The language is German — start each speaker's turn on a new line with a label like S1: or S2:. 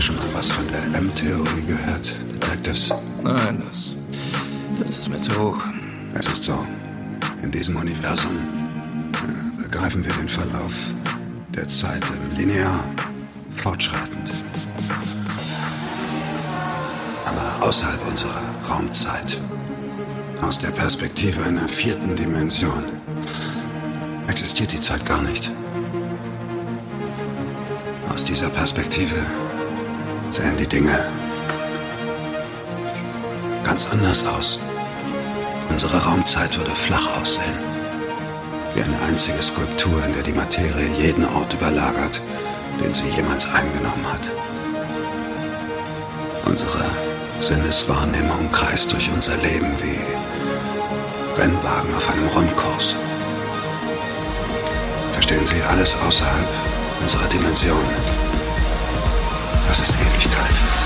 S1: ihr schon mal was von der M-Theorie gehört, Detectives?
S2: Nein, das. Das ist mir zu hoch.
S1: Es ist so. In diesem Universum äh, begreifen wir den Verlauf der Zeit im linear fortschreitend. Aber außerhalb unserer Raumzeit, aus der Perspektive einer vierten Dimension, existiert die Zeit gar nicht. Aus dieser Perspektive sehen die Dinge ganz anders aus. Unsere Raumzeit würde flach aussehen. Wie eine einzige Skulptur, in der die Materie jeden Ort überlagert, den sie jemals eingenommen hat. Unsere Sinneswahrnehmung kreist durch unser Leben wie Rennwagen auf einem Rundkurs. Verstehen Sie alles außerhalb unserer Dimension? Das ist Ewigkeit.